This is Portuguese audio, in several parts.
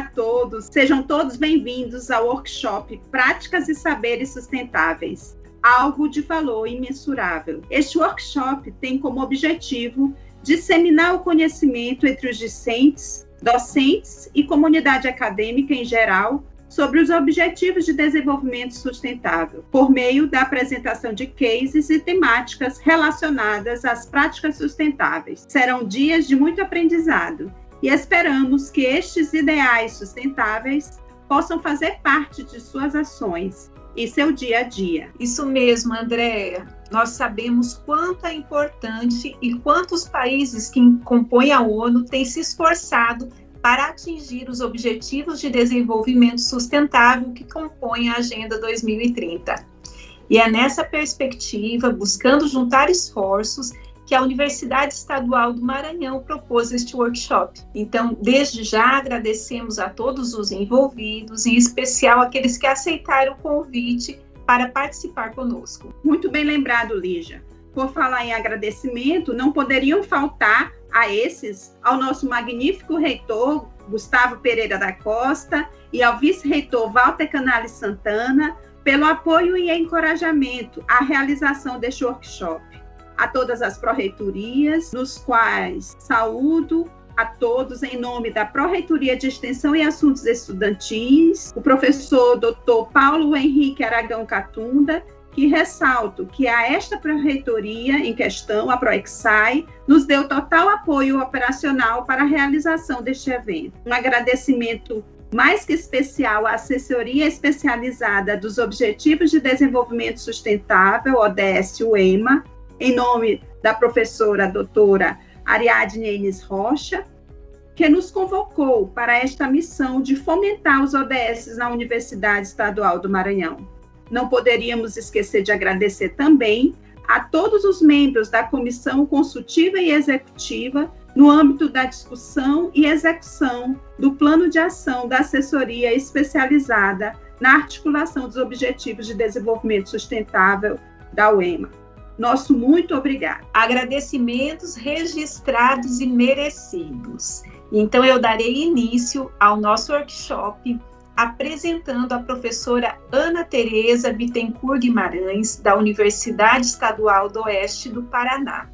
a todos, sejam todos bem-vindos ao workshop Práticas e Saberes Sustentáveis, algo de valor imensurável. Este workshop tem como objetivo disseminar o conhecimento entre os discentes, docentes e comunidade acadêmica em geral sobre os Objetivos de Desenvolvimento Sustentável, por meio da apresentação de cases e temáticas relacionadas às práticas sustentáveis. Serão dias de muito aprendizado e esperamos que estes ideais sustentáveis possam fazer parte de suas ações e seu dia a dia. Isso mesmo, Andréa. Nós sabemos quanto é importante e quantos países que compõem a ONU têm se esforçado para atingir os Objetivos de Desenvolvimento Sustentável que compõem a Agenda 2030. E é nessa perspectiva, buscando juntar esforços, que a Universidade Estadual do Maranhão propôs este workshop. Então, desde já agradecemos a todos os envolvidos, em especial aqueles que aceitaram o convite para participar conosco. Muito bem lembrado, Lígia. Por falar em agradecimento, não poderiam faltar a esses ao nosso magnífico reitor Gustavo Pereira da Costa e ao vice-reitor Walter Canales Santana pelo apoio e encorajamento à realização deste workshop. A todas as pró-reitorias, nos quais saúdo a todos em nome da Pró-Reitoria de Extensão e Assuntos Estudantis, o professor Dr. Paulo Henrique Aragão Catunda que ressalto que a esta pró-reitoria em questão, a ProExai, nos deu total apoio operacional para a realização deste evento. Um agradecimento mais que especial à assessoria especializada dos Objetivos de Desenvolvimento Sustentável, ODS-UEMA, em nome da professora doutora Ariadne Enes Rocha, que nos convocou para esta missão de fomentar os ODS na Universidade Estadual do Maranhão não poderíamos esquecer de agradecer também a todos os membros da comissão consultiva e executiva no âmbito da discussão e execução do plano de ação da assessoria especializada na articulação dos Objetivos de Desenvolvimento Sustentável da UEMA. Nosso muito obrigado. Agradecimentos registrados e merecidos. Então, eu darei início ao nosso workshop apresentando a professora Ana Tereza Bittencourt Guimarães, da Universidade Estadual do Oeste do Paraná.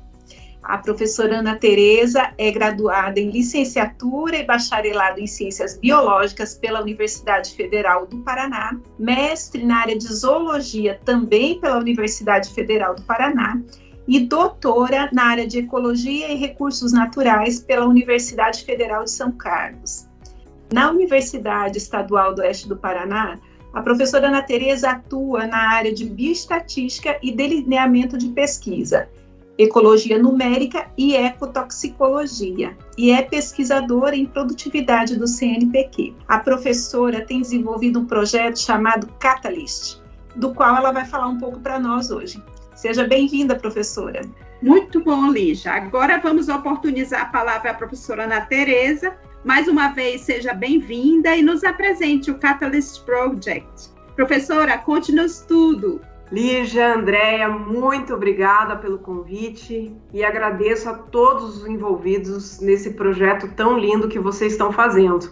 A professora Ana Tereza é graduada em licenciatura e bacharelado em Ciências Biológicas pela Universidade Federal do Paraná, mestre na área de Zoologia também pela Universidade Federal do Paraná e doutora na área de Ecologia e Recursos Naturais pela Universidade Federal de São Carlos. Na Universidade Estadual do Oeste do Paraná, a professora Ana Tereza atua na área de bioestatística e delineamento de pesquisa, ecologia numérica e ecotoxicologia, e é pesquisadora em produtividade do CNPq. A professora tem desenvolvido um projeto chamado Catalyst, do qual ela vai falar um pouco para nós hoje. Seja bem-vinda, professora. Muito bom, Lígia. Agora vamos oportunizar a palavra à professora Ana Tereza mais uma vez, seja bem-vinda e nos apresente o Catalyst Project. Professora, conte-nos tudo. Lígia, Andréia, muito obrigada pelo convite e agradeço a todos os envolvidos nesse projeto tão lindo que vocês estão fazendo.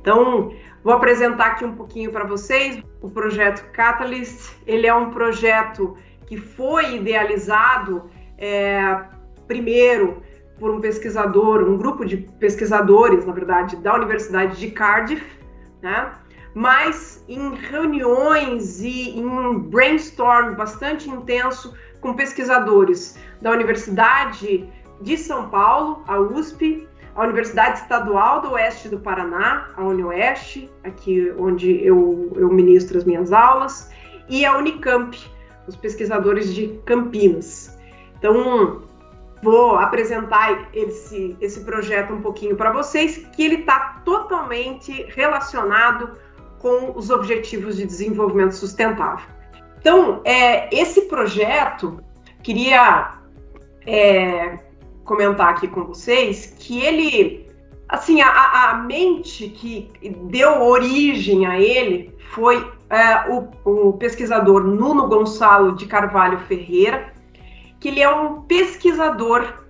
Então, vou apresentar aqui um pouquinho para vocês o projeto Catalyst. Ele é um projeto que foi idealizado é, primeiro por um pesquisador, um grupo de pesquisadores, na verdade, da Universidade de Cardiff, né? Mas em reuniões e em brainstorm bastante intenso com pesquisadores da Universidade de São Paulo, a USP, a Universidade Estadual do Oeste do Paraná, a UniOeste, aqui onde eu, eu ministro as minhas aulas, e a Unicamp, os pesquisadores de Campinas. Então, vou apresentar esse, esse projeto um pouquinho para vocês, que ele está totalmente relacionado com os Objetivos de Desenvolvimento Sustentável. Então, é, esse projeto, queria é, comentar aqui com vocês que ele, assim, a, a mente que deu origem a ele foi é, o, o pesquisador Nuno Gonçalo de Carvalho Ferreira, que ele é um pesquisador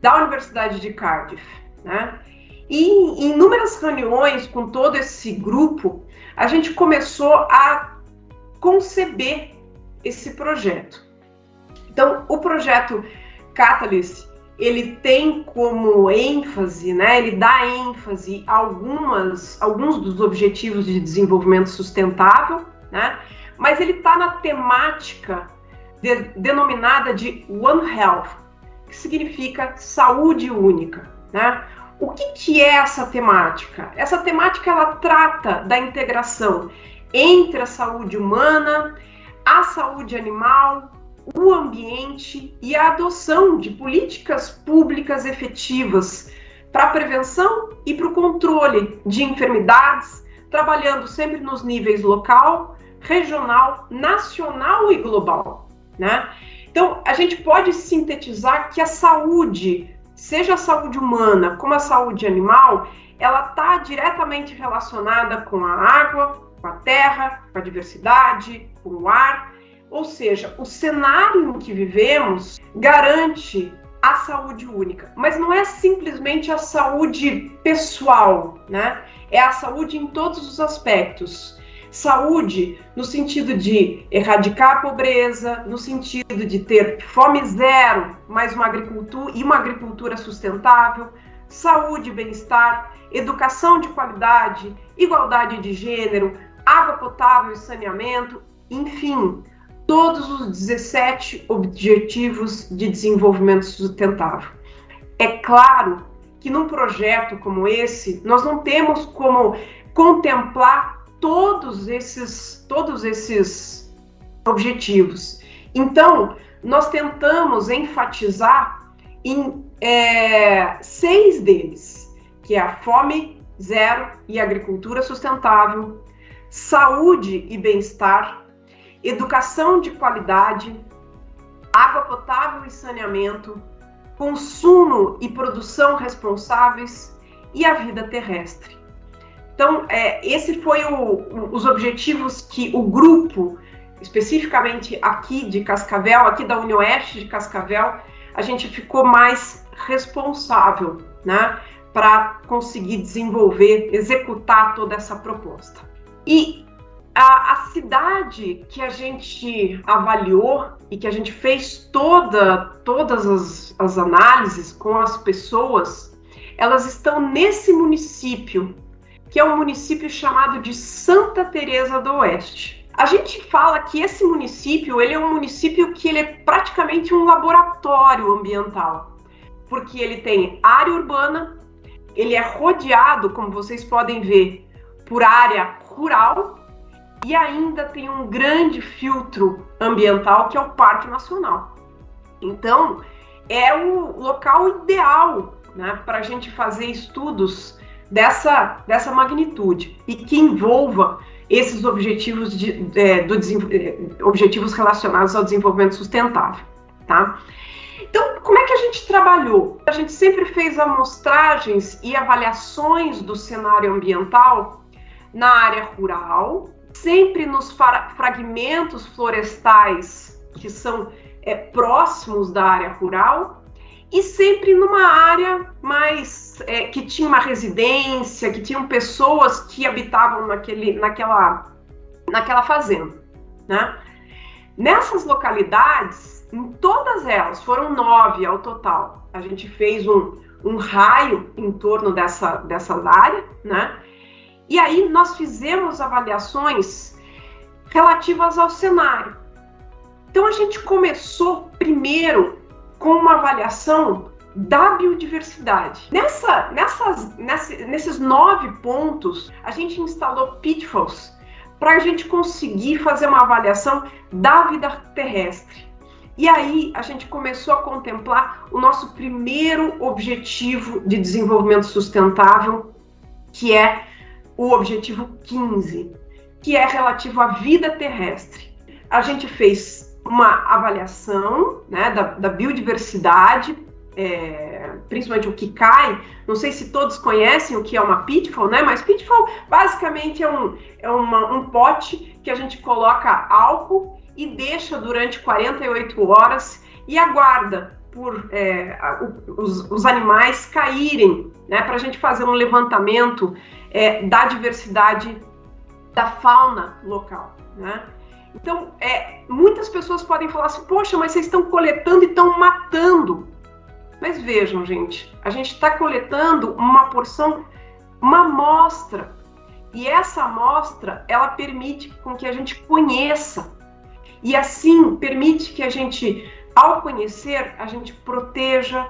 da Universidade de Cardiff, né? E em inúmeras reuniões com todo esse grupo, a gente começou a conceber esse projeto. Então, o projeto Catalyst, ele tem como ênfase, né, ele dá ênfase a algumas, alguns dos objetivos de desenvolvimento sustentável, né, mas ele está na temática de, denominada de One Health, que significa saúde única, né? O que, que é essa temática? Essa temática ela trata da integração entre a saúde humana, a saúde animal, o ambiente e a adoção de políticas públicas efetivas para a prevenção e para o controle de enfermidades, trabalhando sempre nos níveis local, regional, nacional e global, né? Então, a gente pode sintetizar que a saúde seja a saúde humana como a saúde animal, ela está diretamente relacionada com a água, com a terra, com a diversidade, com o ar. Ou seja, o cenário em que vivemos garante a saúde única, mas não é simplesmente a saúde pessoal, né? É a saúde em todos os aspectos Saúde no sentido de erradicar a pobreza, no sentido de ter fome zero, mas uma agricultura e uma agricultura sustentável, saúde e bem-estar, educação de qualidade, igualdade de gênero, água potável e saneamento, enfim, todos os 17 objetivos de desenvolvimento sustentável. É claro que num projeto como esse, nós não temos como contemplar todos esses, todos esses objetivos. Então, nós tentamos enfatizar em é, seis deles, que é a fome zero e agricultura sustentável, saúde e bem-estar, educação de qualidade, água potável e saneamento, consumo e produção responsáveis e a vida terrestre. Então, é, esse foi o, os objetivos que o grupo, especificamente aqui de Cascavel, aqui da Unioeste de Cascavel, a gente ficou mais responsável, né, para conseguir desenvolver, executar toda essa proposta. E a, a, cidade que a gente avaliou e que a gente fez toda, todas as, as análises com as pessoas, elas estão nesse município que é um município chamado de Santa Teresa do Oeste. A gente fala que esse município, ele é um município que ele é praticamente um laboratório ambiental, porque ele tem área urbana, ele é rodeado, como vocês podem ver, por área rural e ainda tem um grande filtro ambiental que é o Parque Nacional. Então, é o local ideal né, para a gente fazer estudos dessa, dessa magnitude e que envolva esses objetivos, de, é, do, é, objetivos relacionados ao desenvolvimento sustentável, tá? Então, como é que a gente trabalhou? A gente sempre fez amostragens e avaliações do cenário ambiental na área rural, sempre nos fragmentos florestais que são é, próximos da área rural e sempre numa área mais é, que tinha uma residência, que tinham pessoas que habitavam naquele, naquela, naquela fazenda, né? Nessas localidades, em todas elas, foram nove ao total. A gente fez um, um raio em torno dessa, dessa área, né? E aí nós fizemos avaliações relativas ao cenário. Então a gente começou primeiro com uma avaliação da biodiversidade. Nessa, nessas, nesses nove pontos, a gente instalou pitfalls para a gente conseguir fazer uma avaliação da vida terrestre. E aí a gente começou a contemplar o nosso primeiro objetivo de desenvolvimento sustentável, que é o objetivo 15, que é relativo à vida terrestre. A gente fez uma avaliação né, da, da biodiversidade, é, principalmente o que cai. Não sei se todos conhecem o que é uma pitfall, né? Mas pitfall basicamente é um, é uma, um pote que a gente coloca álcool e deixa durante 48 horas e aguarda por é, os, os, animais caírem, né, para a gente fazer um levantamento é, da diversidade da fauna local. Né? Então, é, muitas pessoas podem falar assim: poxa, mas vocês estão coletando e estão matando. Mas vejam, gente, a gente está coletando uma porção, uma amostra. E essa amostra, ela permite com que a gente conheça. E assim, permite que a gente, ao conhecer, a gente proteja,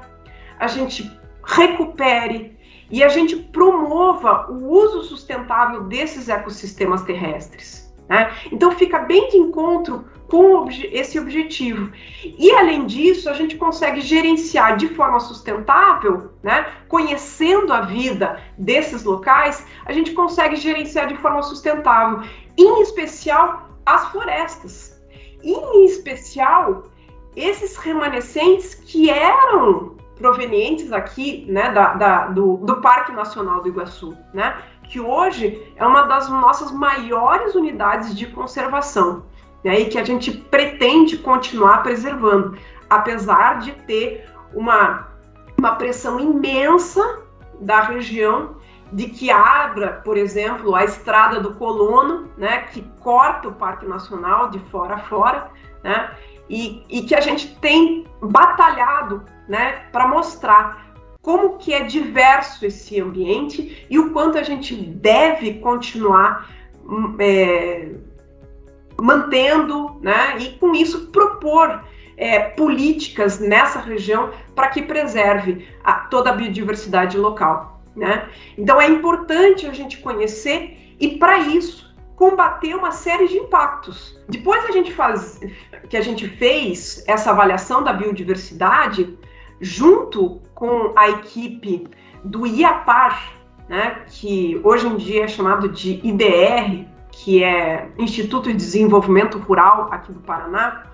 a gente recupere e a gente promova o uso sustentável desses ecossistemas terrestres. Né? Então fica bem de encontro com esse objetivo. E além disso, a gente consegue gerenciar de forma sustentável, né? conhecendo a vida desses locais, a gente consegue gerenciar de forma sustentável, em especial as florestas. Em especial, esses remanescentes que eram provenientes aqui né, da, da do, do Parque Nacional do Iguaçu, né? Que hoje é uma das nossas maiores unidades de conservação né, e que a gente pretende continuar preservando, apesar de ter uma, uma pressão imensa da região de que abra, por exemplo, a estrada do Colono, né, que corta o Parque Nacional de fora a fora, né, e, e que a gente tem batalhado né, para mostrar como que é diverso esse ambiente e o quanto a gente deve continuar hum, é, mantendo, né, e com isso propor é, políticas nessa região para que preserve a, toda a biodiversidade local. Né? Então é importante a gente conhecer e para isso combater uma série de impactos. Depois a gente faz, que a gente fez essa avaliação da biodiversidade, junto com a equipe do IAPAR, né, que hoje em dia é chamado de IDR, que é Instituto de Desenvolvimento Rural aqui do Paraná,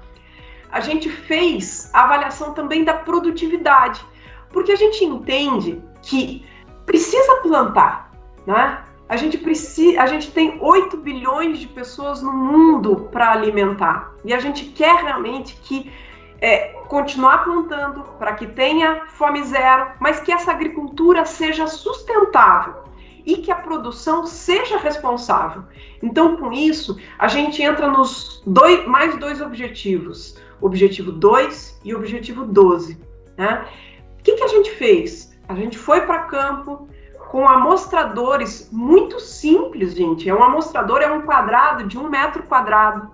a gente fez a avaliação também da produtividade, porque a gente entende que precisa plantar, né? A gente precisa, a gente tem 8 bilhões de pessoas no mundo para alimentar e a gente quer realmente que é, continuar plantando para que tenha fome zero, mas que essa agricultura seja sustentável e que a produção seja responsável. Então, com isso, a gente entra nos dois, mais dois objetivos: objetivo 2 e objetivo 12. Né? O que, que a gente fez? A gente foi para campo com amostradores muito simples, gente. É um amostrador, é um quadrado de um metro quadrado.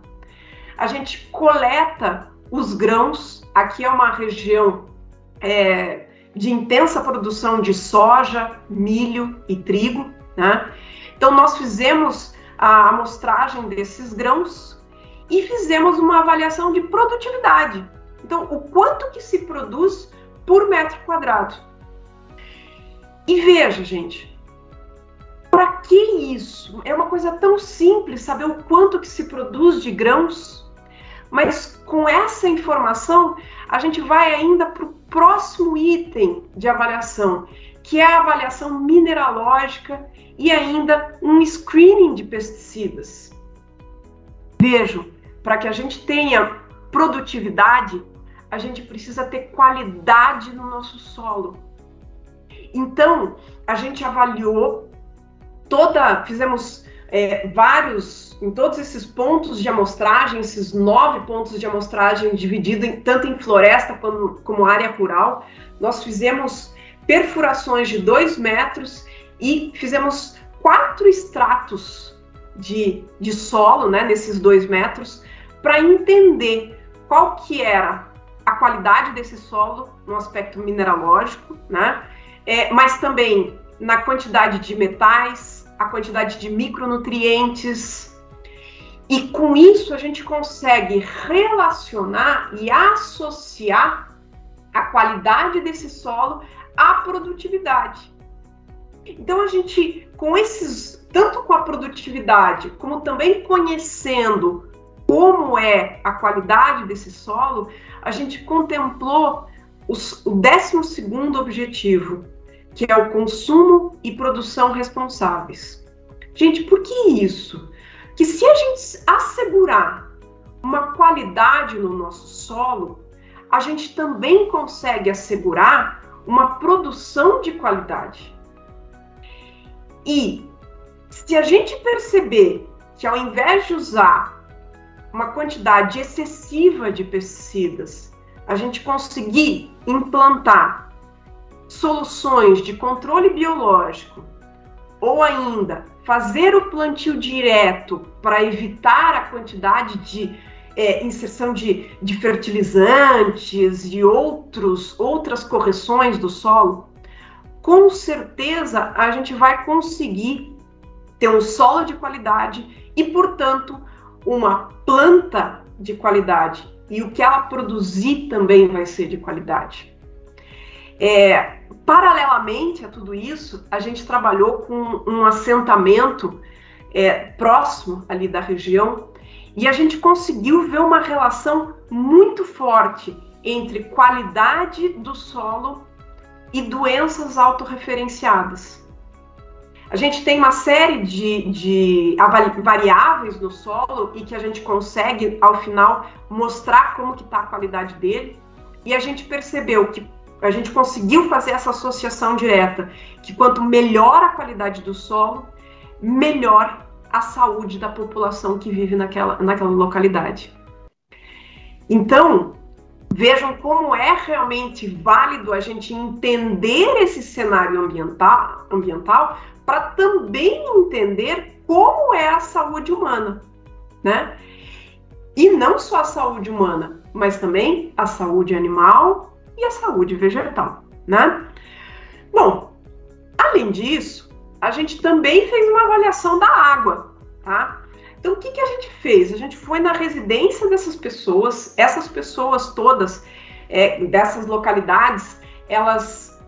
A gente coleta os grãos. Aqui é uma região é, de intensa produção de soja, milho e trigo. Né? Então, nós fizemos a amostragem desses grãos e fizemos uma avaliação de produtividade. Então, o quanto que se produz por metro quadrado. E veja, gente, para que isso? É uma coisa tão simples saber o quanto que se produz de grãos, mas com essa informação a gente vai ainda para o próximo item de avaliação, que é a avaliação mineralógica e ainda um screening de pesticidas. Vejam, para que a gente tenha produtividade, a gente precisa ter qualidade no nosso solo. Então, a gente avaliou toda, fizemos é, vários, em todos esses pontos de amostragem, esses nove pontos de amostragem dividido em, tanto em floresta como, como área rural, nós fizemos perfurações de dois metros e fizemos quatro estratos de, de solo, né, nesses dois metros, para entender qual que era a qualidade desse solo no aspecto mineralógico, né, é, mas também na quantidade de metais, a quantidade de micronutrientes. E com isso a gente consegue relacionar e associar a qualidade desse solo à produtividade. Então a gente, com esses, tanto com a produtividade, como também conhecendo como é a qualidade desse solo, a gente contemplou os, o 12 segundo objetivo, que é o consumo e produção responsáveis. Gente, por que isso? Que se a gente assegurar uma qualidade no nosso solo, a gente também consegue assegurar uma produção de qualidade. E se a gente perceber que ao invés de usar uma quantidade excessiva de pesticidas, a gente conseguir implantar soluções de controle biológico ou ainda fazer o plantio direto para evitar a quantidade de é, inserção de, de fertilizantes e outros, outras correções do solo, com certeza a gente vai conseguir ter um solo de qualidade e, portanto, uma planta de qualidade. E o que ela produzir também vai ser de qualidade. É, paralelamente a tudo isso, a gente trabalhou com um assentamento é, próximo ali da região e a gente conseguiu ver uma relação muito forte entre qualidade do solo e doenças autorreferenciadas. A gente tem uma série de, de variáveis no solo e que a gente consegue, ao final, mostrar como que está a qualidade dele. E a gente percebeu que a gente conseguiu fazer essa associação direta, que quanto melhor a qualidade do solo, melhor a saúde da população que vive naquela, naquela localidade. Então, vejam como é realmente válido a gente entender esse cenário ambiental, ambiental para também entender como é a saúde humana, né? E não só a saúde humana, mas também a saúde animal e a saúde vegetal, né? Bom, além disso, a gente também fez uma avaliação da água, tá? Então, o que, que a gente fez? A gente foi na residência dessas pessoas, essas pessoas todas é, dessas localidades, elas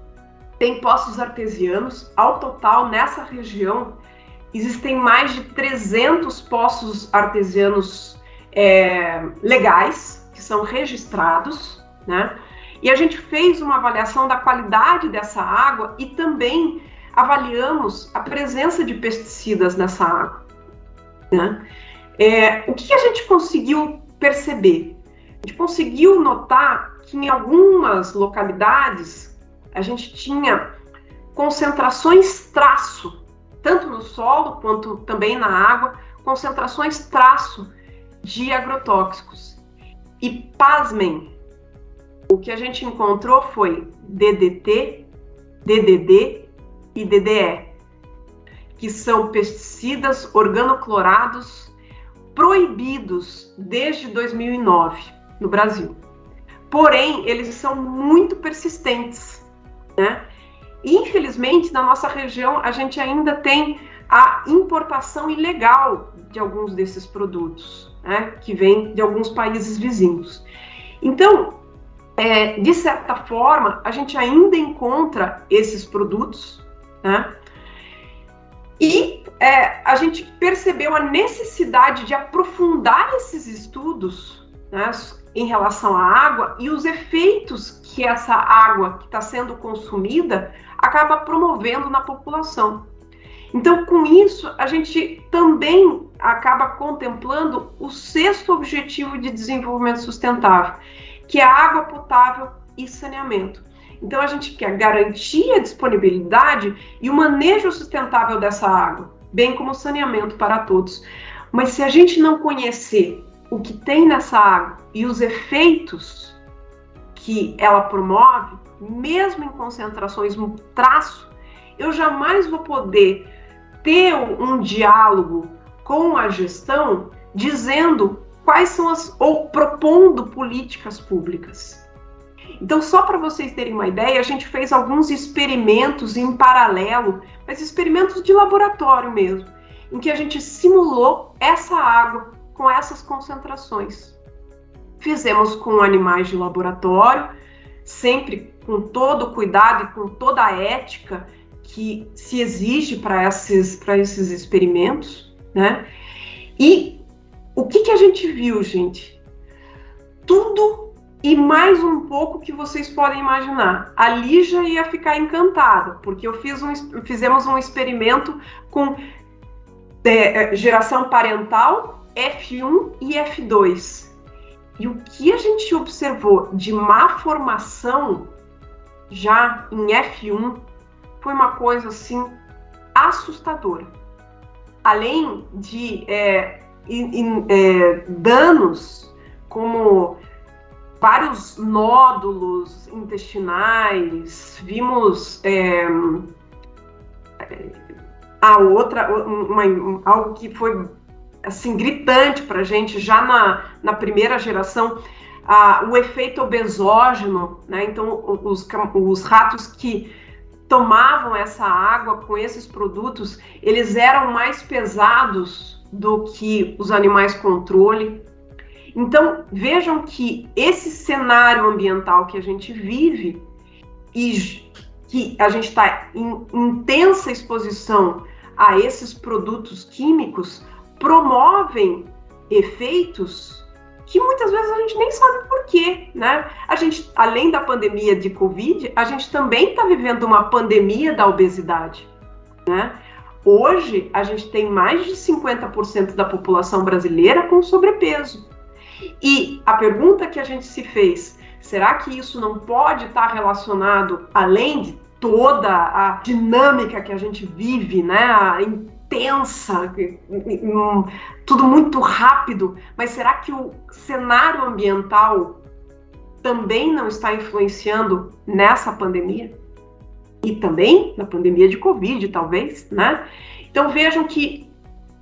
têm poços artesianos. Ao total, nessa região, existem mais de 300 poços artesianos é, legais, que são registrados, né? E a gente fez uma avaliação da qualidade dessa água e também avaliamos a presença de pesticidas nessa água. Né? É, o que a gente conseguiu perceber? A gente conseguiu notar que em algumas localidades a gente tinha concentrações traço, tanto no solo quanto também na água, concentrações traço de agrotóxicos. E pasmem, o que a gente encontrou foi DDT, DDD e DDE, que são pesticidas organoclorados proibidos desde 2009 no Brasil. Porém, eles são muito persistentes, né? Infelizmente, na nossa região, a gente ainda tem a importação ilegal de alguns desses produtos, né? Que vem de alguns países vizinhos. Então, é, de certa forma, a gente ainda encontra esses produtos, né? E é, a gente percebeu a necessidade de aprofundar esses estudos né, em relação à água e os efeitos que essa água que está sendo consumida acaba promovendo na população. Então, com isso, a gente também acaba contemplando o sexto objetivo de desenvolvimento sustentável, que é água potável e saneamento. Então a gente quer garantir a disponibilidade e o manejo sustentável dessa água, bem como o saneamento para todos. Mas se a gente não conhecer o que tem nessa água e os efeitos que ela promove, mesmo em concentrações no traço, eu jamais vou poder ter um diálogo com a gestão dizendo quais são as ou propondo políticas públicas. Então, só para vocês terem uma ideia, a gente fez alguns experimentos em paralelo, mas experimentos de laboratório mesmo, em que a gente simulou essa água com essas concentrações. Fizemos com animais de laboratório, sempre com todo o cuidado e com toda a ética que se exige para esses, esses experimentos, né? E o que, que a gente viu, gente? Tudo e mais um pouco que vocês podem imaginar. A Lígia ia ficar encantada, porque eu fiz um, fizemos um experimento com é, é geração parental F1 e F2. E o que a gente observou de má formação já em F1 foi uma coisa assim assustadora. Além de é, in, é, danos como vários nódulos intestinais, vimos é, a outra, uma, algo que foi assim gritante para gente já na, na primeira geração, a, o efeito obesógeno, né? Então os, os ratos que tomavam essa água com esses produtos, eles eram mais pesados do que os animais controle. Então vejam que esse cenário ambiental que a gente vive e que a gente está em intensa exposição a esses produtos químicos promovem efeitos que muitas vezes a gente nem sabe por quê, né? A gente, além da pandemia de Covid, a gente também está vivendo uma pandemia da obesidade, né? Hoje, a gente tem mais de 50% da população brasileira com sobrepeso. E a pergunta que a gente se fez, será que isso não pode estar tá relacionado, além de toda a dinâmica que a gente vive, né, intensa, tudo muito rápido, mas será que o cenário ambiental também não está influenciando nessa pandemia? E também na pandemia de Covid, talvez, né? Então vejam que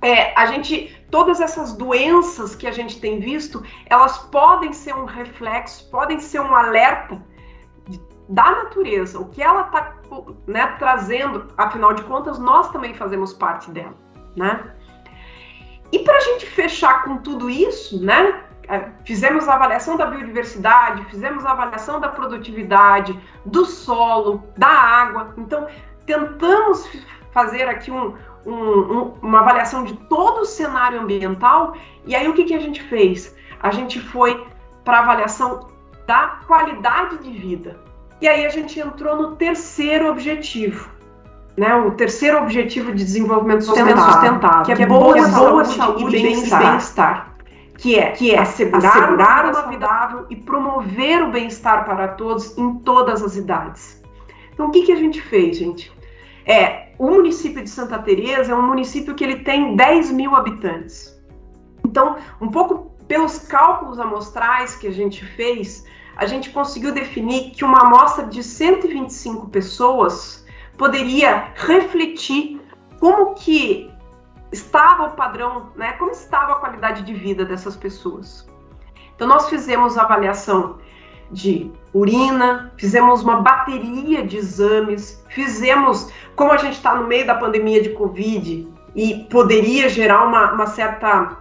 é, a gente, todas essas doenças que a gente tem visto, elas podem ser um reflexo, podem ser um alerta da natureza, o que ela está né, trazendo, afinal de contas, nós também fazemos parte dela, né? E para a gente fechar com tudo isso, né? É, fizemos a avaliação da biodiversidade, fizemos a avaliação da produtividade, do solo, da água. Então, tentamos fazer aqui um, um, um, uma avaliação de todo o cenário ambiental. E aí, o que, que a gente fez? A gente foi para avaliação da qualidade de vida. E aí a gente entrou no terceiro objetivo, né? O terceiro objetivo de desenvolvimento sustentável, sustentável que, é que é boa, boa saúde, saúde e bem-estar. Bem que é, que é assegurar, assegurar uma vida saudável e promover o bem-estar para todos em todas as idades. Então, o que, que a gente fez, gente? É, o município de Santa Teresa é um município que ele tem 10 mil habitantes. Então, um pouco pelos cálculos amostrais que a gente fez, a gente conseguiu definir que uma amostra de 125 pessoas poderia refletir como que estava o padrão, né? Como estava a qualidade de vida dessas pessoas. Então nós fizemos avaliação de urina, fizemos uma bateria de exames, fizemos, como a gente está no meio da pandemia de Covid e poderia gerar uma, uma certa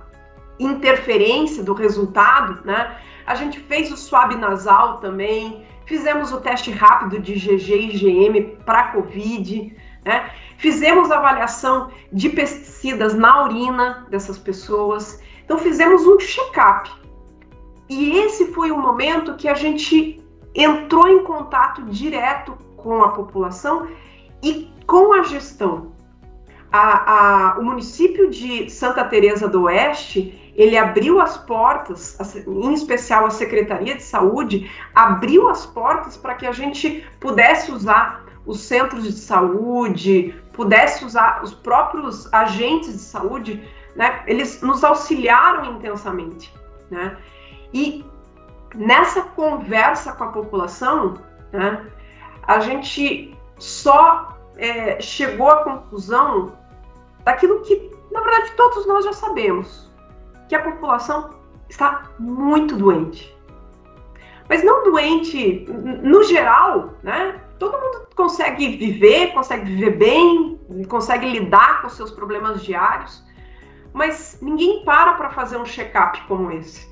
interferência do resultado, né? A gente fez o swab nasal também, fizemos o teste rápido de GG e IgM para COVID, né? Fizemos avaliação de pesticidas na urina dessas pessoas. Então fizemos um check-up. E esse foi o momento que a gente entrou em contato direto com a população e com a gestão. A, a, o município de Santa Teresa do Oeste ele abriu as portas, em especial a Secretaria de Saúde, abriu as portas para que a gente pudesse usar os centros de saúde, pudesse usar os próprios agentes de saúde, né? Eles nos auxiliaram intensamente, né? E nessa conversa com a população, né, a gente só é, chegou à conclusão daquilo que, na verdade, todos nós já sabemos, que a população está muito doente. Mas não doente no geral, né? Todo mundo consegue viver, consegue viver bem, consegue lidar com seus problemas diários, mas ninguém para para fazer um check-up como esse.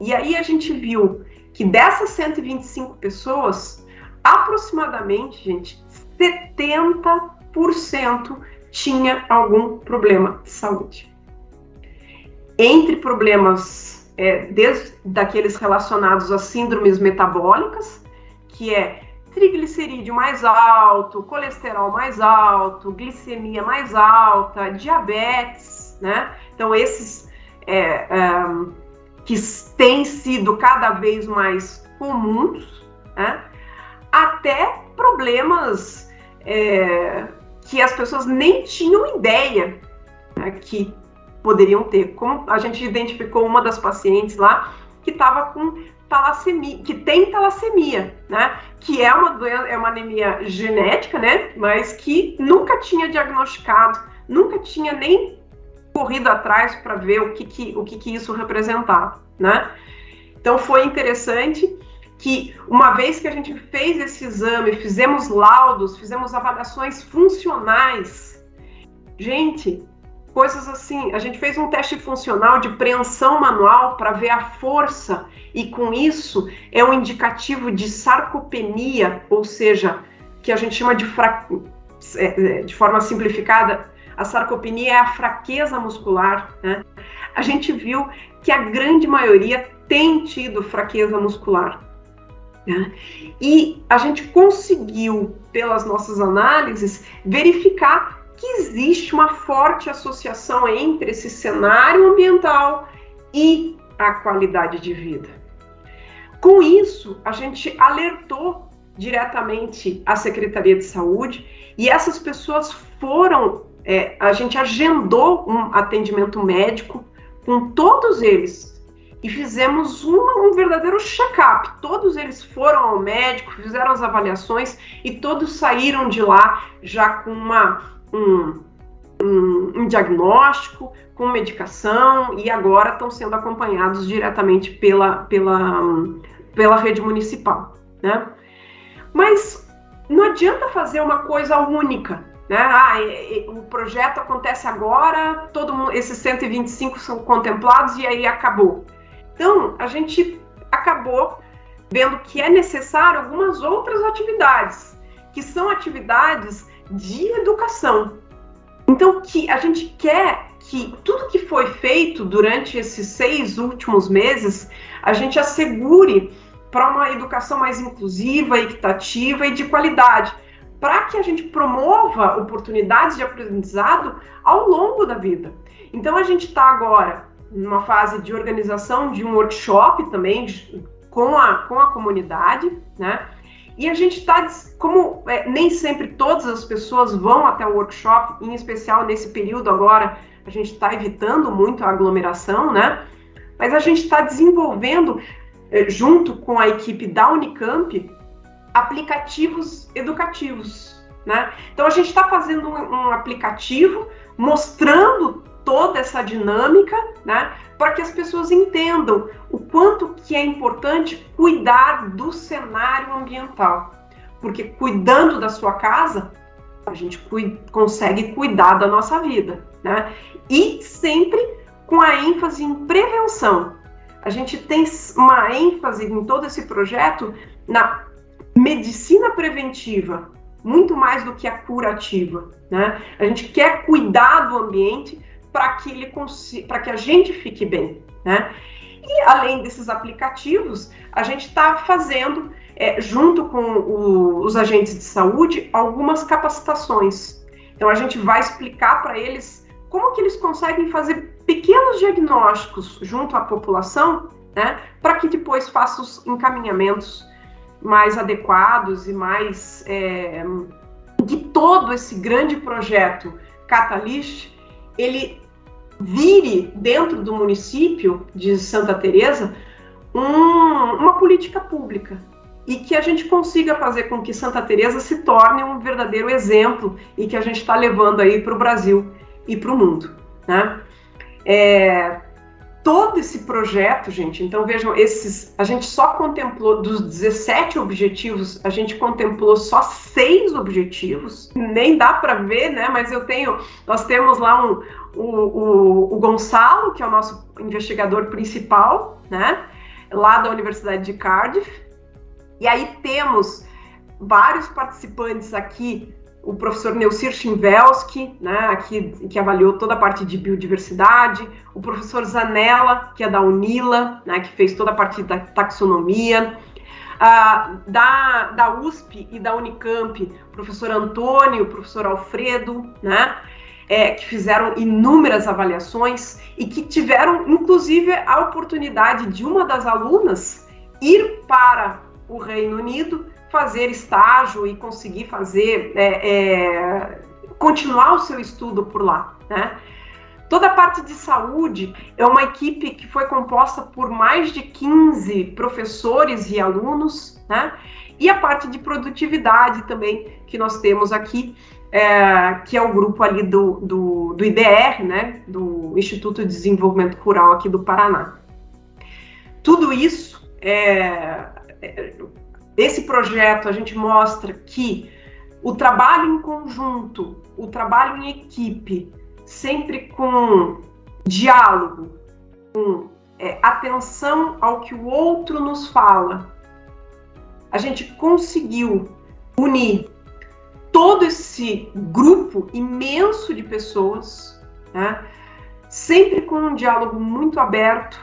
E aí a gente viu que dessas 125 pessoas, aproximadamente, gente, 70% tinha algum problema de saúde entre problemas é, desde daqueles relacionados a síndromes metabólicas, que é triglicerídeo mais alto, colesterol mais alto, glicemia mais alta, diabetes, né? Então esses é, é, que têm sido cada vez mais comuns, né? até problemas é, que as pessoas nem tinham ideia né, que poderiam ter. Como a gente identificou uma das pacientes lá que estava com talassemia, que tem talassemia, né? Que é uma doença, é uma anemia genética, né? Mas que nunca tinha diagnosticado, nunca tinha nem corrido atrás para ver o que, que o que, que isso representava, né? Então foi interessante que uma vez que a gente fez esse exame, fizemos laudos, fizemos avaliações funcionais, gente, coisas assim, a gente fez um teste funcional de preensão manual para ver a força e com isso é um indicativo de sarcopenia, ou seja, que a gente chama de fra... É, é, de forma simplificada, a sarcopenia é a fraqueza muscular, né? A gente viu que a grande maioria tem tido fraqueza muscular. Né? E a gente conseguiu, pelas nossas análises, verificar que existe uma forte associação entre esse cenário ambiental e a qualidade de vida. Com isso, a gente alertou diretamente a Secretaria de Saúde e essas pessoas foram, é, a gente agendou um atendimento médico com todos eles e fizemos uma, um verdadeiro check-up. Todos eles foram ao médico, fizeram as avaliações e todos saíram de lá já com uma, um, um, um diagnóstico, com medicação e agora estão sendo acompanhados diretamente pela, pela, pela rede municipal. Né? Mas não adianta fazer uma coisa única. Né? Ah, o projeto acontece agora, todo mundo, esses 125 são contemplados e aí acabou. Então, a gente acabou vendo que é necessário algumas outras atividades, que são atividades de educação. Então, que a gente quer que tudo que foi feito durante esses seis últimos meses, a gente assegure para uma educação mais inclusiva, equitativa e de qualidade, para que a gente promova oportunidades de aprendizado ao longo da vida. Então, a gente está agora numa fase de organização de um workshop também com, a, com a comunidade, né? E a gente está, como é, nem sempre todas as pessoas vão até o workshop, em especial nesse período agora, a gente está evitando muito a aglomeração, né? Mas a gente está desenvolvendo, é, junto com a equipe da Unicamp, aplicativos educativos, né? Então a gente está fazendo um, um aplicativo mostrando toda essa dinâmica, né, para que as pessoas entendam o quanto que é importante cuidar do cenário ambiental, porque cuidando da sua casa a gente consegue cuidar da nossa vida, né? E sempre com a ênfase em prevenção. A gente tem uma ênfase em todo esse projeto na medicina preventiva, muito mais do que a curativa, né? A gente quer cuidar do ambiente para que ele para que a gente fique bem, né? E além desses aplicativos, a gente está fazendo, é, junto com o, os agentes de saúde, algumas capacitações. Então a gente vai explicar para eles como que eles conseguem fazer pequenos diagnósticos junto à população, né, para que depois façam os encaminhamentos mais adequados e mais é, todo esse grande projeto Catalyst ele vire dentro do município de Santa Teresa um, uma política pública e que a gente consiga fazer com que Santa Teresa se torne um verdadeiro exemplo e que a gente está levando aí para o Brasil e para o mundo, né? É, todo esse projeto, gente, então vejam, esses, a gente só contemplou dos 17 objetivos, a gente contemplou só seis objetivos, nem dá para ver, né? Mas eu tenho, nós temos lá um, o, o, o Gonçalo, que é o nosso investigador principal, né? Lá da Universidade de Cardiff, e aí temos vários participantes aqui o professor Neucir Chimvelski, né, aqui, que avaliou toda a parte de biodiversidade, o professor Zanella, que é da UNILA, né, que fez toda a parte da taxonomia, uh, da, da USP e da Unicamp, o professor Antônio, o professor Alfredo, né, é, que fizeram inúmeras avaliações e que tiveram, inclusive, a oportunidade de uma das alunas ir para o Reino Unido fazer estágio e conseguir fazer é, é, continuar o seu estudo por lá, né? Toda a parte de saúde é uma equipe que foi composta por mais de 15 professores e alunos, né? E a parte de produtividade também que nós temos aqui, é, que é o grupo ali do, do, do IDR, né? Do Instituto de Desenvolvimento Rural aqui do Paraná. Tudo isso, é, esse projeto, a gente mostra que o trabalho em conjunto, o trabalho em equipe, sempre com diálogo, com é, atenção ao que o outro nos fala, a gente conseguiu unir todo esse grupo imenso de pessoas, né, sempre com um diálogo muito aberto,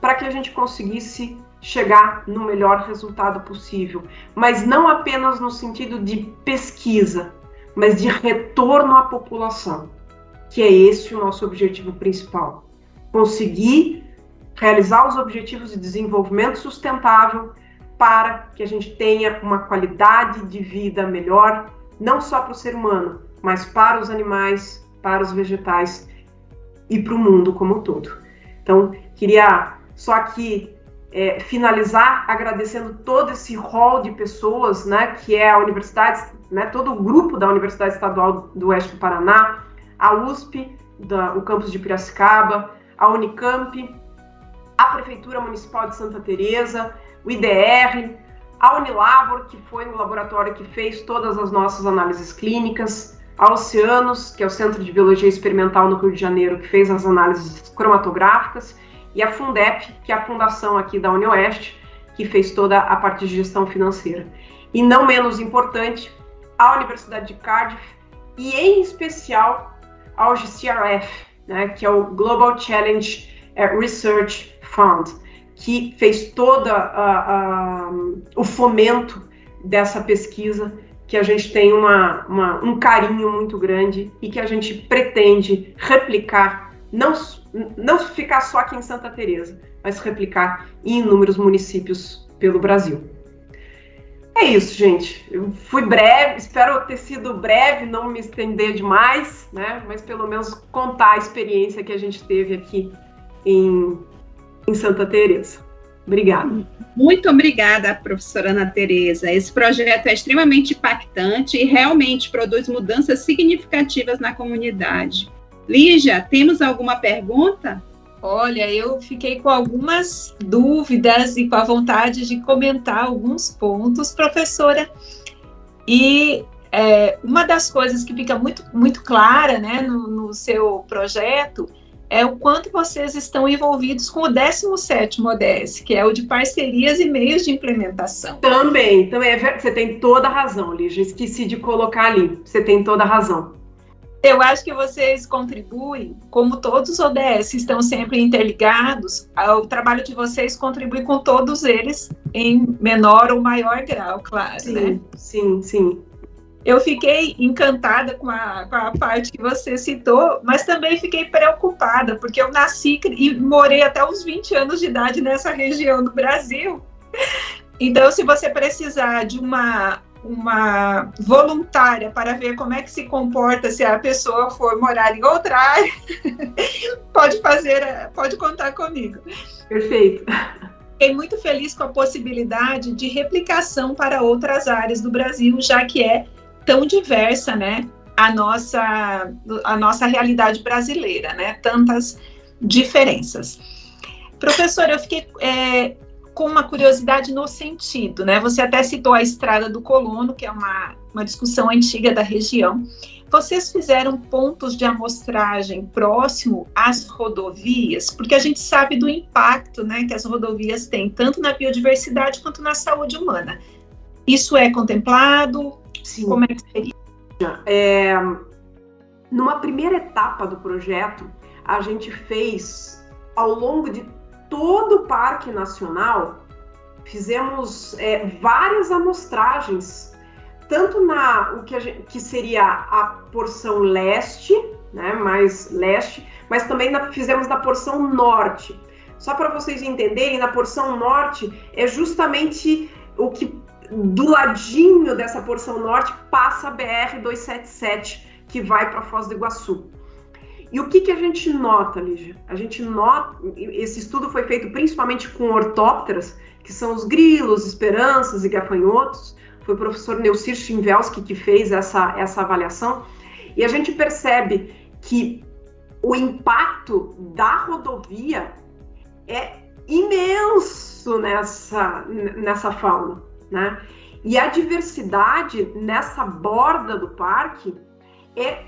para que a gente conseguisse chegar no melhor resultado possível, mas não apenas no sentido de pesquisa, mas de retorno à população que é esse o nosso objetivo principal. Conseguir realizar os objetivos de desenvolvimento sustentável para que a gente tenha uma qualidade de vida melhor, não só para o ser humano, mas para os animais, para os vegetais e para o mundo como um todo. Então, queria só aqui é, finalizar agradecendo todo esse rol de pessoas, né, que é a universidade, né, todo o grupo da Universidade Estadual do Oeste do Paraná, a USP, da, o campus de Piracicaba, a Unicamp, a Prefeitura Municipal de Santa Teresa, o IDR, a Unilabor, que foi no laboratório que fez todas as nossas análises clínicas, a Oceanos, que é o Centro de Biologia Experimental no Rio de Janeiro, que fez as análises cromatográficas, e a Fundep, que é a fundação aqui da UniOeste, que fez toda a parte de gestão financeira. E não menos importante, a Universidade de Cardiff, e em especial ao GCRF, né, que é o Global Challenge eh, Research Fund, que fez todo o fomento dessa pesquisa, que a gente tem uma, uma, um carinho muito grande e que a gente pretende replicar, não, não ficar só aqui em Santa Teresa, mas replicar em inúmeros municípios pelo Brasil. É isso, gente. Eu fui breve, espero ter sido breve, não me estender demais, né? Mas pelo menos contar a experiência que a gente teve aqui em, em Santa Teresa. Obrigada. Muito obrigada, professora Ana Tereza. Esse projeto é extremamente impactante e realmente produz mudanças significativas na comunidade. Lígia, temos alguma pergunta? Olha, eu fiquei com algumas dúvidas e com a vontade de comentar alguns pontos, professora. E é, uma das coisas que fica muito, muito clara né, no, no, seu projeto é o quanto vocês estão envolvidos com o 17º ODS, que é o de parcerias e meios de implementação. Também, também. É você tem toda a razão, Lígia. Esqueci de colocar ali. Você tem toda a razão. Eu acho que vocês contribuem, como todos os ODS estão sempre interligados, o trabalho de vocês contribui com todos eles em menor ou maior grau, claro, sim, né? Sim, sim. Eu fiquei encantada com a, com a parte que você citou, mas também fiquei preocupada, porque eu nasci e morei até os 20 anos de idade nessa região do Brasil. Então, se você precisar de uma uma voluntária para ver como é que se comporta se a pessoa for morar em outra área, pode fazer, pode contar comigo. Perfeito. Fiquei muito feliz com a possibilidade de replicação para outras áreas do Brasil, já que é tão diversa, né, a nossa a nossa realidade brasileira, né, tantas diferenças. Professora, eu fiquei é, com uma curiosidade no sentido, né? Você até citou a Estrada do Colono, que é uma, uma discussão antiga da região. Vocês fizeram pontos de amostragem próximo às rodovias, porque a gente sabe do impacto né, que as rodovias têm, tanto na biodiversidade quanto na saúde humana. Isso é contemplado? Sim. Como é que seria? É, numa primeira etapa do projeto, a gente fez, ao longo de todo o Parque Nacional, fizemos é, várias amostragens, tanto na o que, gente, que seria a porção leste, né, mais leste, mas também na, fizemos na porção norte. Só para vocês entenderem, na porção norte é justamente o que do ladinho dessa porção norte passa a BR 277 que vai para Foz do Iguaçu. E o que, que a gente nota, Lígia? A gente nota, esse estudo foi feito principalmente com ortópteras, que são os grilos, esperanças e gafanhotos. Foi o professor Neucir Schimvelski que fez essa, essa avaliação. E a gente percebe que o impacto da rodovia é imenso nessa, nessa fauna, né? E a diversidade nessa borda do parque é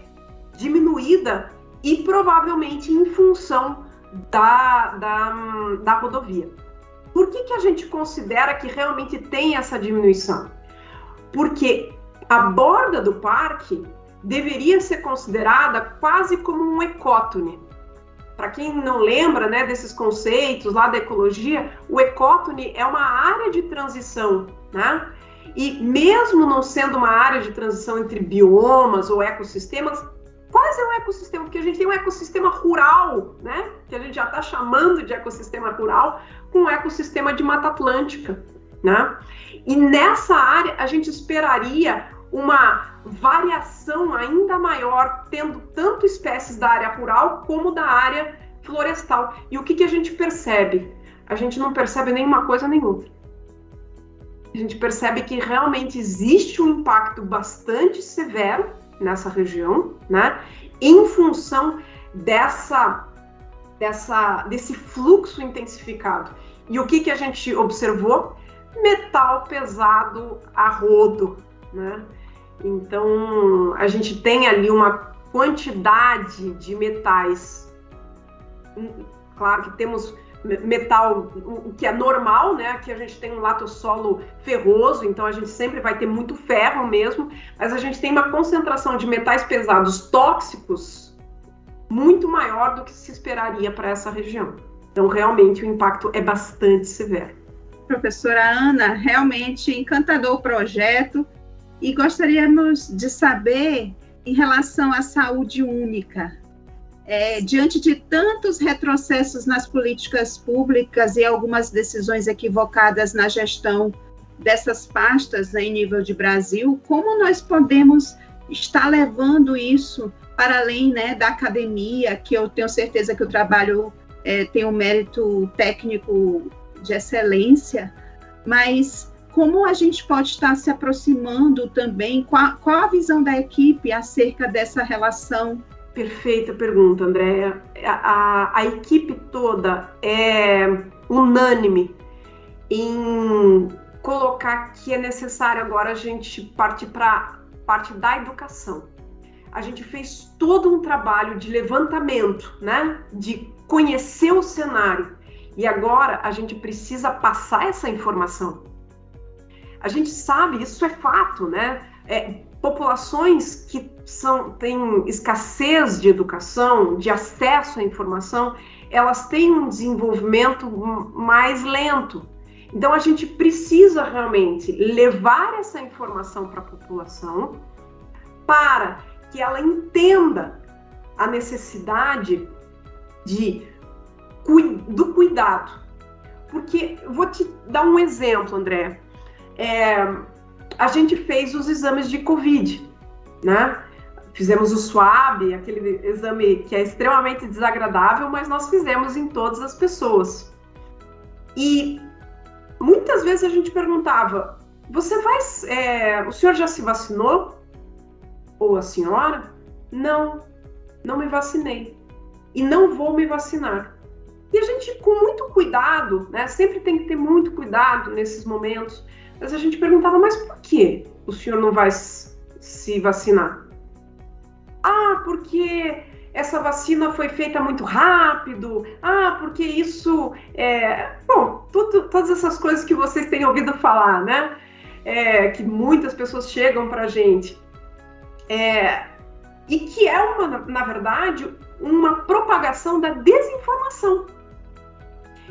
diminuída e provavelmente em função da, da, da rodovia. Por que, que a gente considera que realmente tem essa diminuição? Porque a borda do parque deveria ser considerada quase como um ecótone. Para quem não lembra né, desses conceitos lá da ecologia, o ecótone é uma área de transição, né? E mesmo não sendo uma área de transição entre biomas ou ecossistemas, é um ecossistema, porque a gente tem um ecossistema rural, né? Que a gente já está chamando de ecossistema rural, com um ecossistema de Mata Atlântica, né? E nessa área a gente esperaria uma variação ainda maior, tendo tanto espécies da área rural como da área florestal. E o que, que a gente percebe? A gente não percebe nenhuma coisa nem outra. A gente percebe que realmente existe um impacto bastante severo nessa região, né? Em função dessa, dessa, desse fluxo intensificado. E o que, que a gente observou? Metal pesado a rodo, né? Então, a gente tem ali uma quantidade de metais. Claro que temos metal, o que é normal, né? Aqui a gente tem um latossolo ferroso, então a gente sempre vai ter muito ferro mesmo, mas a gente tem uma concentração de metais pesados tóxicos muito maior do que se esperaria para essa região. Então, realmente, o impacto é bastante severo. Professora Ana, realmente encantador o projeto e gostaríamos de saber em relação à saúde única é, diante de tantos retrocessos nas políticas públicas e algumas decisões equivocadas na gestão dessas pastas né, em nível de Brasil, como nós podemos estar levando isso para além né, da academia, que eu tenho certeza que o trabalho é, tem um mérito técnico de excelência, mas como a gente pode estar se aproximando também, qual, qual a visão da equipe acerca dessa relação Perfeita pergunta, Andréa. A, a, equipe toda é unânime em colocar que é necessário agora a gente partir para parte da educação. A gente fez todo um trabalho de levantamento, né? De conhecer o cenário. E agora a gente precisa passar essa informação. A gente sabe, isso é fato, né? É, populações que são, têm escassez de educação, de acesso à informação, elas têm um desenvolvimento mais lento. Então a gente precisa realmente levar essa informação para a população para que ela entenda a necessidade de do cuidado. Porque vou te dar um exemplo, André. É, a gente fez os exames de Covid, né? Fizemos o SWAB, aquele exame que é extremamente desagradável, mas nós fizemos em todas as pessoas. E muitas vezes a gente perguntava: você vai. É, o senhor já se vacinou? Ou a senhora? Não, não me vacinei. E não vou me vacinar. E a gente, com muito cuidado, né? Sempre tem que ter muito cuidado nesses momentos mas a gente perguntava, mas por que o senhor não vai se vacinar? Ah, porque essa vacina foi feita muito rápido. Ah, porque isso é. Bom, tudo, todas essas coisas que vocês têm ouvido falar, né? É, que muitas pessoas chegam para a gente. É, e que é, uma, na verdade, uma propagação da desinformação.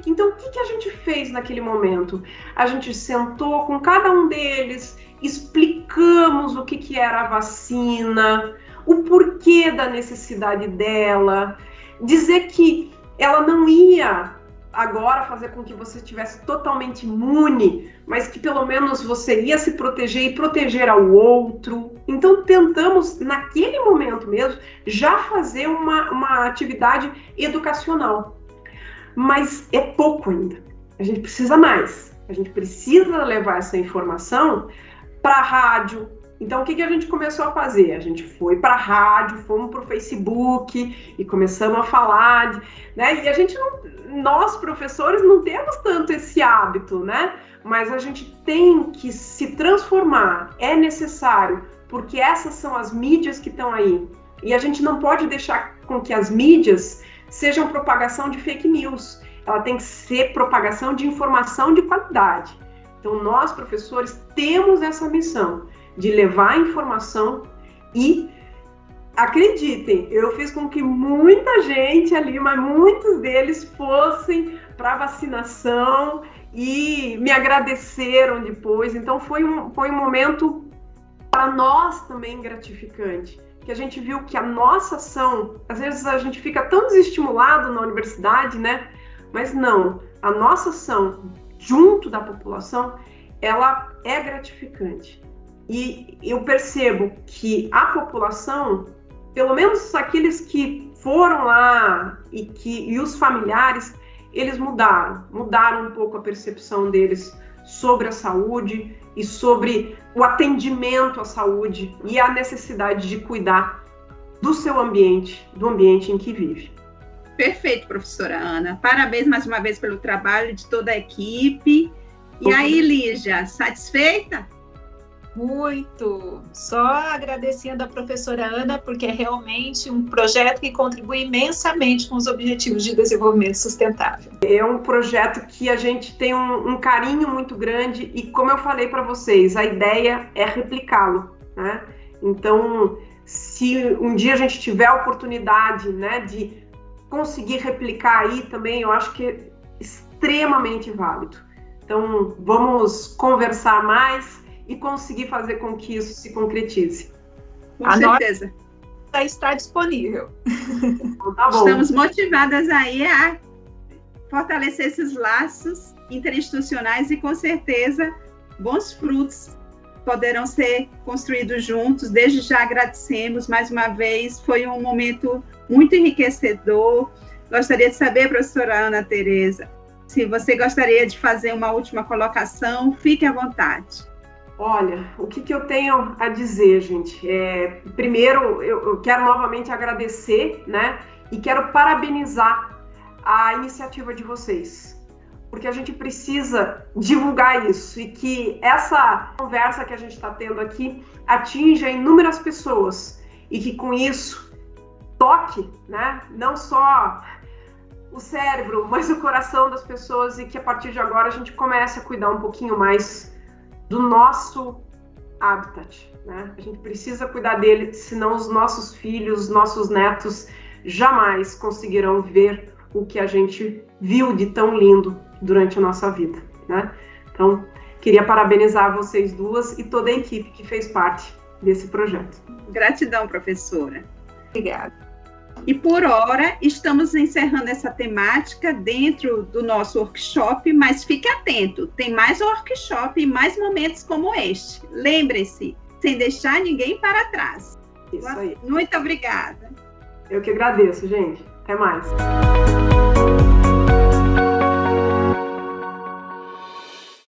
Então, o que, que a gente fez naquele momento? A gente sentou com cada um deles, explicamos o que, que era a vacina, o porquê da necessidade dela, dizer que ela não ia agora fazer com que você estivesse totalmente imune, mas que pelo menos você ia se proteger e proteger ao outro. Então tentamos, naquele momento mesmo, já fazer uma, uma atividade educacional. Mas é pouco ainda. A gente precisa mais. A gente precisa levar essa informação para a rádio, então, o que, que a gente começou a fazer? A gente foi para a rádio, fomos para o Facebook e começamos a falar, de, né? E a gente não, nós professores não temos tanto esse hábito, né? Mas a gente tem que se transformar, é necessário, porque essas são as mídias que estão aí. E a gente não pode deixar com que as mídias sejam propagação de fake news. Ela tem que ser propagação de informação de qualidade. Então, nós, professores, temos essa missão de levar informação e acreditem, eu fiz com que muita gente ali, mas muitos deles fossem para vacinação e me agradeceram depois. Então foi um, foi um momento para nós também gratificante, que a gente viu que a nossa ação, às vezes a gente fica tão desestimulado na universidade, né? Mas não, a nossa ação junto da população, ela é gratificante. E eu percebo que a população, pelo menos aqueles que foram lá e que e os familiares, eles mudaram, mudaram um pouco a percepção deles sobre a saúde e sobre o atendimento à saúde e a necessidade de cuidar do seu ambiente, do ambiente em que vive. Perfeito, professora Ana. Parabéns mais uma vez pelo trabalho de toda a equipe. E aí, Lígia, satisfeita? Muito. Só agradecendo a professora Ana, porque é realmente um projeto que contribui imensamente com os objetivos de desenvolvimento sustentável. É um projeto que a gente tem um, um carinho muito grande e, como eu falei para vocês, a ideia é replicá-lo. Né? Então, se um dia a gente tiver a oportunidade né, de conseguir replicar aí também, eu acho que é extremamente válido. Então, vamos conversar mais e conseguir fazer com que isso se concretize. Com a certeza. Já está disponível. Então, tá Estamos motivadas aí a fortalecer esses laços interinstitucionais e com certeza bons frutos poderão ser construídos juntos. Desde já agradecemos mais uma vez, foi um momento muito enriquecedor. Gostaria de saber, professora Ana Tereza, se você gostaria de fazer uma última colocação, fique à vontade. Olha, o que, que eu tenho a dizer, gente? É, primeiro, eu, eu quero novamente agradecer, né? E quero parabenizar a iniciativa de vocês, porque a gente precisa divulgar isso e que essa conversa que a gente está tendo aqui atinja inúmeras pessoas e que com isso toque, né? Não só o cérebro, mas o coração das pessoas e que a partir de agora a gente comece a cuidar um pouquinho mais do nosso habitat. Né? A gente precisa cuidar dele, senão os nossos filhos, nossos netos jamais conseguirão ver o que a gente viu de tão lindo durante a nossa vida. Né? Então, queria parabenizar vocês duas e toda a equipe que fez parte desse projeto. Gratidão, professora. Obrigada. E por hora, estamos encerrando essa temática dentro do nosso workshop, mas fique atento, tem mais workshop e mais momentos como este. Lembre-se, sem deixar ninguém para trás. Isso aí. Muito obrigada. Eu que agradeço, gente. Até mais.